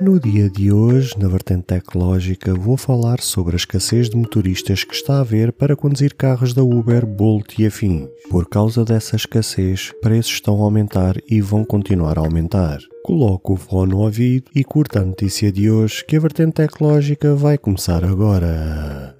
No dia de hoje, na vertente tecnológica, vou falar sobre a escassez de motoristas que está a haver para conduzir carros da Uber, Bolt e afins. Por causa dessa escassez, preços estão a aumentar e vão continuar a aumentar. Coloco o fone no ouvido e curta a notícia de hoje que a vertente tecnológica vai começar agora.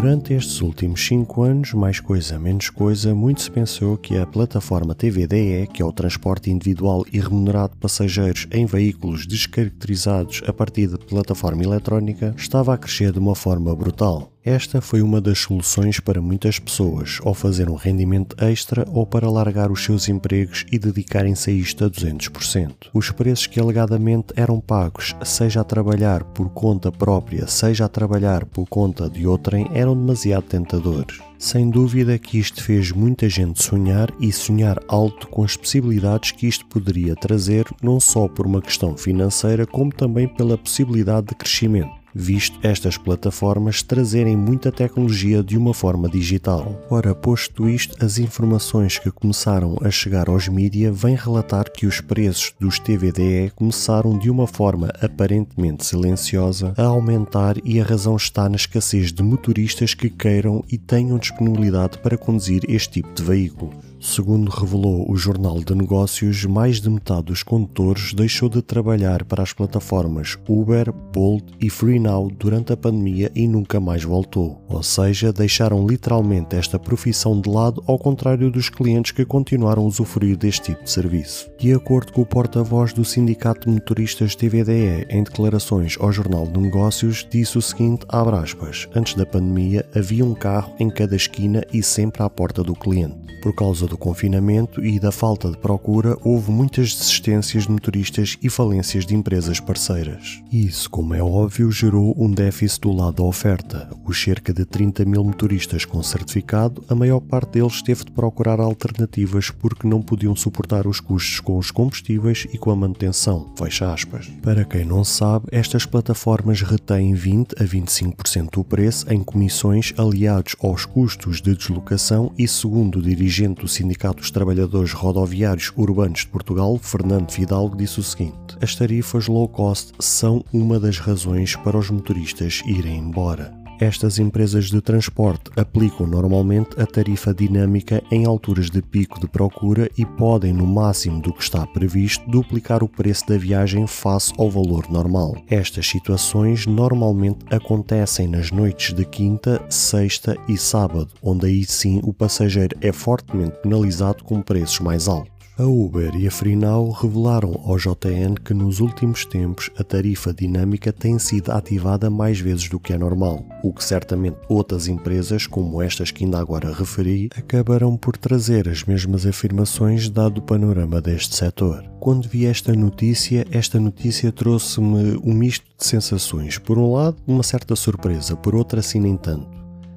Durante estes últimos 5 anos, mais coisa menos coisa, muito se pensou que a plataforma TVDE, que é o transporte individual e remunerado de passageiros em veículos descaracterizados a partir de plataforma eletrónica, estava a crescer de uma forma brutal. Esta foi uma das soluções para muitas pessoas, ou fazer um rendimento extra ou para largar os seus empregos e dedicarem-se a isto a 200%. Os preços que alegadamente eram pagos, seja a trabalhar por conta própria, seja a trabalhar por conta de outrem, eram demasiado tentadores. Sem dúvida que isto fez muita gente sonhar e sonhar alto com as possibilidades que isto poderia trazer, não só por uma questão financeira, como também pela possibilidade de crescimento visto estas plataformas trazerem muita tecnologia de uma forma digital. Ora, posto isto, as informações que começaram a chegar aos mídia vêm relatar que os preços dos TVDE começaram de uma forma aparentemente silenciosa a aumentar e a razão está na escassez de motoristas que queiram e tenham disponibilidade para conduzir este tipo de veículo. Segundo revelou o Jornal de Negócios, mais de metade dos condutores deixou de trabalhar para as plataformas Uber, Bolt e FreeNow durante a pandemia e nunca mais voltou. Ou seja, deixaram literalmente esta profissão de lado, ao contrário dos clientes que continuaram a usufruir deste tipo de serviço. De acordo com o porta-voz do Sindicato de Motoristas TVDE, em declarações ao Jornal de Negócios, disse o seguinte: abre aspas, antes da pandemia havia um carro em cada esquina e sempre à porta do cliente. Por causa do confinamento e da falta de procura, houve muitas desistências de motoristas e falências de empresas parceiras. Isso, como é óbvio, gerou um déficit do lado da oferta. Os cerca de 30 mil motoristas com certificado, a maior parte deles teve de procurar alternativas porque não podiam suportar os custos com os combustíveis e com a manutenção. Fecha aspas. Para quem não sabe, estas plataformas retêm 20 a 25% do preço em comissões aliados aos custos de deslocação e, segundo o dirigente do Sindicato dos Trabalhadores Rodoviários Urbanos de Portugal, Fernando Fidalgo, disse o seguinte: As tarifas low cost são uma das razões para os motoristas irem embora. Estas empresas de transporte aplicam normalmente a tarifa dinâmica em alturas de pico de procura e podem, no máximo do que está previsto, duplicar o preço da viagem face ao valor normal. Estas situações normalmente acontecem nas noites de quinta, sexta e sábado, onde aí sim o passageiro é fortemente penalizado com preços mais altos. A Uber e a FreeNow revelaram ao JN que nos últimos tempos a tarifa dinâmica tem sido ativada mais vezes do que é normal, o que certamente outras empresas, como estas que ainda agora referi, acabarão por trazer as mesmas afirmações dado o panorama deste setor. Quando vi esta notícia, esta notícia trouxe-me um misto de sensações. Por um lado, uma certa surpresa, por outra, assim nem tanto.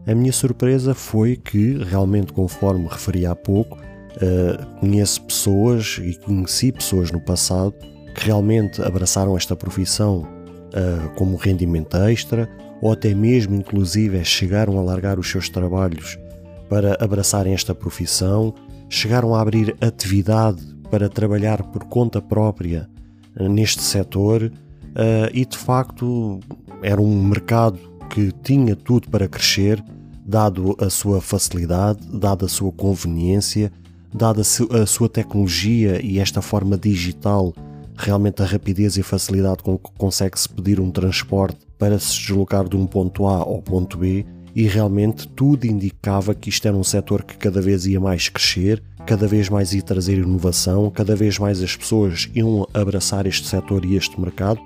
A minha surpresa foi que, realmente, conforme referi há pouco, Uh, conheço pessoas e conheci pessoas no passado que realmente abraçaram esta profissão uh, como rendimento extra ou até mesmo, inclusive, chegaram a largar os seus trabalhos para abraçarem esta profissão, chegaram a abrir atividade para trabalhar por conta própria uh, neste setor e de facto era um mercado que tinha tudo para crescer, dado a sua facilidade, dada a sua conveniência dada a sua tecnologia e esta forma digital, realmente a rapidez e facilidade com que consegue-se pedir um transporte para se deslocar de um ponto A ao ponto B, e realmente tudo indicava que isto era um setor que cada vez ia mais crescer, cada vez mais ia trazer inovação, cada vez mais as pessoas iam abraçar este setor e este mercado,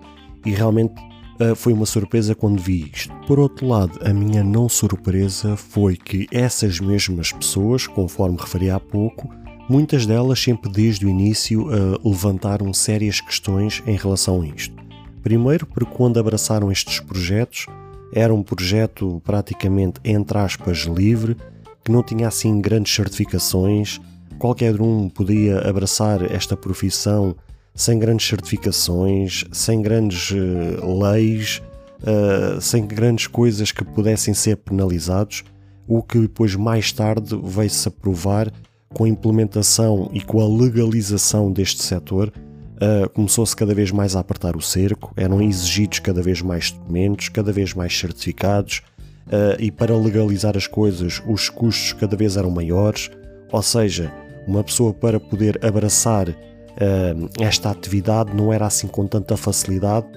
e realmente Uh, foi uma surpresa quando vi isto. Por outro lado, a minha não surpresa foi que essas mesmas pessoas, conforme referi há pouco, Muitas delas, sempre desde o início, uh, levantaram sérias questões em relação a isto. Primeiro, porque quando abraçaram estes projetos, era um projeto praticamente, entre aspas, livre, que não tinha assim grandes certificações, qualquer um podia abraçar esta profissão sem grandes certificações, sem grandes uh, leis, uh, sem grandes coisas que pudessem ser penalizados, o que depois mais tarde veio-se a provar com a implementação e com a legalização deste setor, uh, começou-se cada vez mais a apertar o cerco, eram exigidos cada vez mais documentos, cada vez mais certificados, e para legalizar as coisas os custos cada vez eram maiores, ou seja, uma pessoa para poder abraçar esta atividade não era assim com tanta facilidade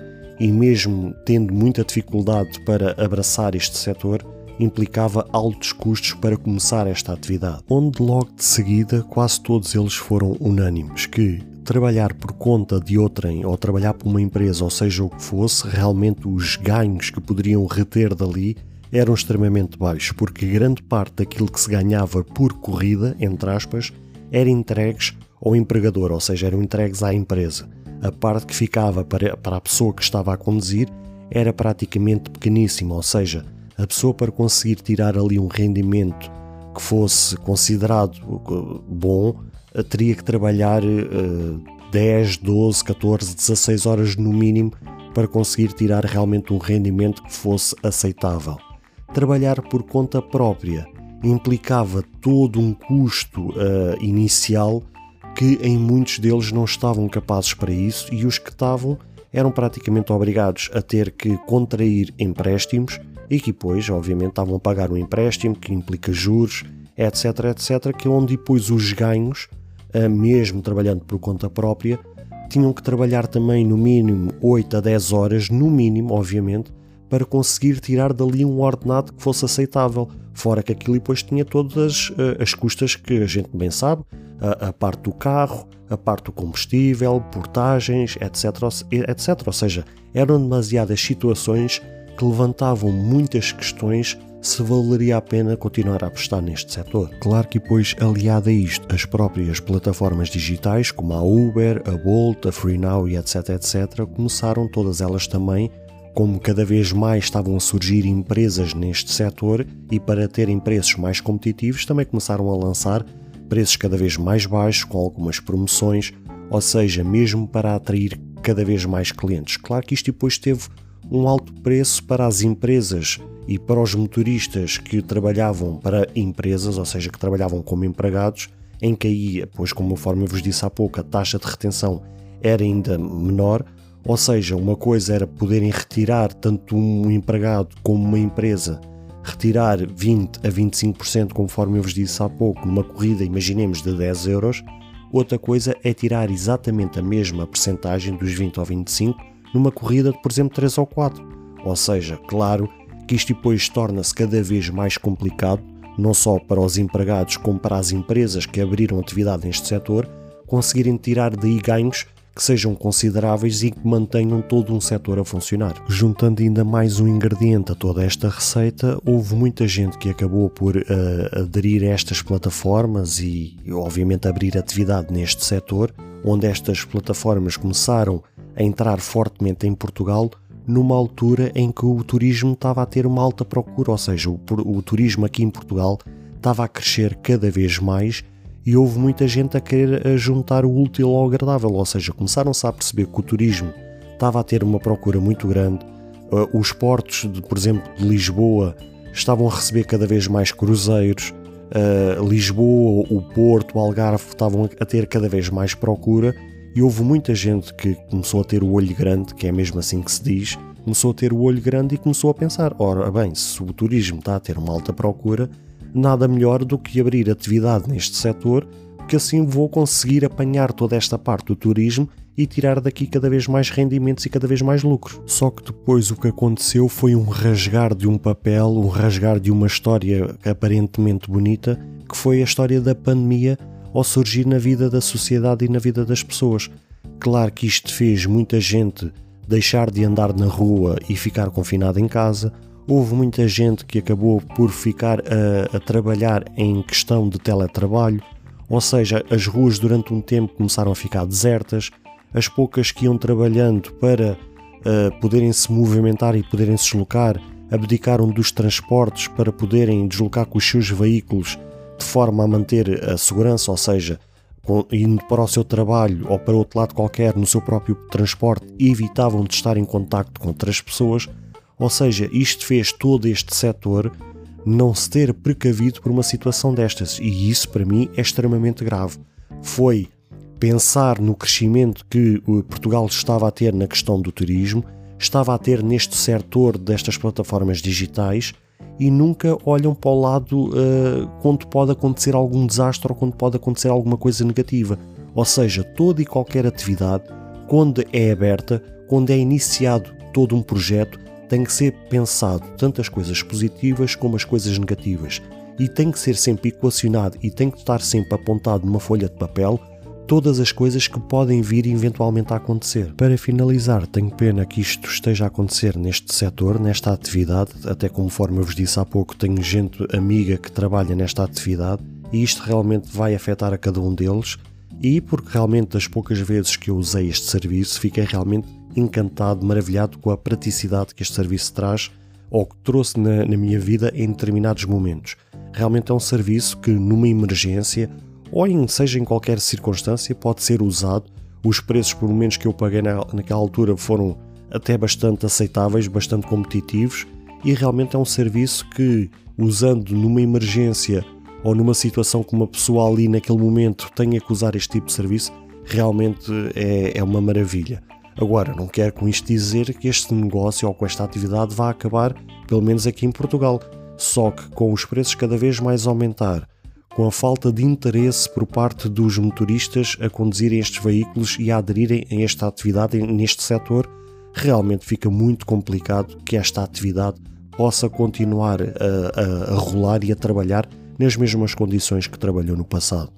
e mesmo tendo muita dificuldade para abraçar este setor, implicava altos custos para começar esta atividade, onde logo de seguida quase todos eles foram unânimes que trabalhar por conta de outrem ou trabalhar por uma empresa, ou seja o que fosse, realmente os ganhos que poderiam reter dali eram extremamente baixos, porque grande parte daquilo que se ganhava por corrida, entre aspas, era entregues ao empregador, ou seja, eram entregues à empresa. A parte que ficava para, para a pessoa que estava a conduzir era praticamente pequeníssima, ou seja, a pessoa para conseguir tirar ali um rendimento que fosse considerado uh, bom, uh, teria que trabalhar uh, 10, 12, 14, 16 horas no mínimo para conseguir tirar realmente um rendimento que fosse aceitável. Trabalhar por conta própria implicava todo um custo uh, inicial que em muitos deles não estavam capazes para isso e os que estavam eram praticamente obrigados a ter que contrair empréstimos e que depois, obviamente, estavam a pagar um empréstimo que implica juros, etc, etc, que é onde depois os ganhos, eh, mesmo trabalhando por conta própria, tinham que trabalhar também no mínimo 8 a 10 horas, no mínimo, obviamente, para conseguir tirar dali um ordenado que fosse aceitável. Fora que aquilo depois tinha todas uh, as custas que a gente bem sabe, a, a, parte do carro, a parte do combustível, portagens, etc, etc. Ou seja, eram demasiadas situações que levantavam muitas questões se valeria a pena continuar a apostar neste setor. Claro que depois, aliado a isto, as próprias plataformas digitais, como a Uber, a Bolt, a FreeNow e etc, etc, começaram todas elas também, como cada vez mais estavam a surgir empresas neste setor e para terem preços mais competitivos, também começaram a lançar preços cada vez mais baixos, com algumas promoções, ou seja, mesmo para atrair cada vez mais clientes. Claro que isto depois teve um alto preço para as empresas e para os motoristas que trabalhavam para empresas, ou seja, que trabalhavam como empregados, em que aí, pois conforme eu vos disse há pouco, a taxa de retenção era ainda menor, ou seja, uma coisa era poderem retirar tanto um empregado como uma empresa, retirar 20 a 25%, conforme eu vos disse há pouco, numa corrida, imaginemos, de 10 euros, outra coisa é tirar exatamente a mesma percentagem dos 20 ou 25 numa corrida de, por exemplo, 3 ou 4. Ou seja, claro que isto depois torna-se cada vez mais complicado, não só para os empregados como para as empresas que abriram atividade neste setor, conseguirem tirar daí ganhos que sejam consideráveis e que mantenham todo um setor a funcionar. Juntando ainda mais um ingrediente a toda esta receita, houve muita gente que acabou por uh, aderir a estas plataformas e, obviamente, abrir atividade neste setor, onde estas plataformas começaram a entrar fortemente em Portugal numa altura em que o turismo estava a ter uma alta procura, ou seja, o, o turismo aqui em Portugal estava a crescer cada vez mais e houve muita gente a querer juntar o útil ao agradável, ou seja, começaram-se a perceber que o turismo estava a ter uma procura muito grande, uh, os portos, de, por exemplo, de Lisboa estavam a receber cada vez mais cruzeiros, uh, Lisboa, o Porto, o Algarve estavam a ter cada vez mais procura e houve muita gente que começou a ter o olho grande, que é mesmo assim que se diz, começou a ter o olho grande e começou a pensar: ora bem, se o turismo está a ter uma alta procura, nada melhor do que abrir atividade neste setor, que assim vou conseguir apanhar toda esta parte do turismo e tirar daqui cada vez mais rendimentos e cada vez mais lucros. Só que depois o que aconteceu foi um rasgar de um papel, um rasgar de uma história aparentemente bonita, que foi a história da pandemia ao surgir na vida da sociedade e na vida das pessoas. Claro que isto fez muita gente deixar de andar na rua e ficar confinada em casa. Houve muita gente que acabou por ficar a, a trabalhar em questão de teletrabalho. Ou seja, as ruas durante um tempo começaram a ficar desertas, as poucas que iam trabalhando para uh, poderem se movimentar e poderem se deslocar abdicaram dos transportes para poderem deslocar com os seus veículos de forma a manter a segurança, ou seja, indo para o seu trabalho ou para outro lado qualquer no seu próprio transporte, evitavam de estar em contacto com outras pessoas. Ou seja, isto fez todo este setor não se ter precavido por uma situação destas, e isso para mim é extremamente grave. Foi pensar no crescimento que Portugal estava a ter na questão do turismo, estava a ter neste setor destas plataformas digitais e nunca olham para o lado uh, quando pode acontecer algum desastre ou quando pode acontecer alguma coisa negativa. Ou seja, toda e qualquer atividade, quando é aberta, quando é iniciado todo um projeto, tem que ser pensado tanto as coisas positivas como as coisas negativas. E tem que ser sempre equacionado e tem que estar sempre apontado numa folha de papel todas as coisas que podem vir eventualmente a acontecer. Para finalizar, tenho pena que isto esteja a acontecer neste setor, nesta atividade, até conforme eu vos disse há pouco, tenho gente amiga que trabalha nesta atividade e isto realmente vai afetar a cada um deles. E porque realmente das poucas vezes que eu usei este serviço, fiquei realmente encantado, maravilhado com a praticidade que este serviço traz ou que trouxe na, na minha vida em determinados momentos. Realmente é um serviço que, numa emergência ou em, seja em qualquer circunstância, pode ser usado. Os preços, por menos que eu paguei na, naquela altura, foram até bastante aceitáveis, bastante competitivos e realmente é um serviço que, usando numa emergência ou numa situação que uma pessoa ali naquele momento tenha que usar este tipo de serviço, realmente é, é uma maravilha. Agora, não quero com isto dizer que este negócio ou com esta atividade vá acabar, pelo menos aqui em Portugal. Só que com os preços cada vez mais aumentar, com a falta de interesse por parte dos motoristas a conduzirem estes veículos e a aderirem a esta atividade neste setor, realmente fica muito complicado que esta atividade possa continuar a, a, a rolar e a trabalhar nas mesmas condições que trabalhou no passado.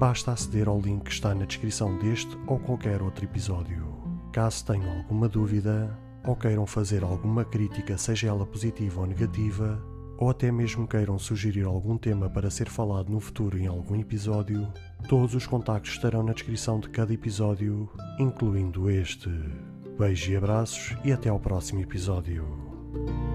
basta aceder ao link que está na descrição deste ou qualquer outro episódio. Caso tenham alguma dúvida ou queiram fazer alguma crítica, seja ela positiva ou negativa, ou até mesmo queiram sugerir algum tema para ser falado no futuro em algum episódio, todos os contactos estarão na descrição de cada episódio, incluindo este. Beijos e abraços e até ao próximo episódio.